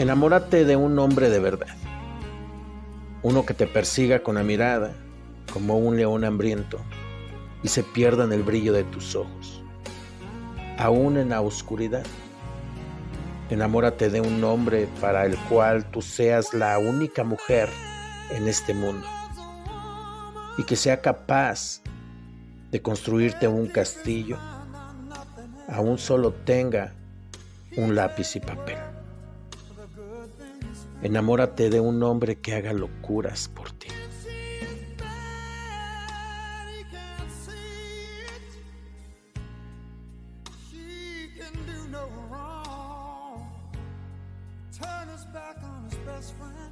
Enamórate de un hombre de verdad. Uno que te persiga con la mirada como un león hambriento y se pierda en el brillo de tus ojos. Aún en la oscuridad. Enamórate de un hombre para el cual tú seas la única mujer en este mundo y que sea capaz de construirte un castillo, aún solo tenga un lápiz y papel. Enamórate de un hombre que haga locuras por ti. Back on his best friend.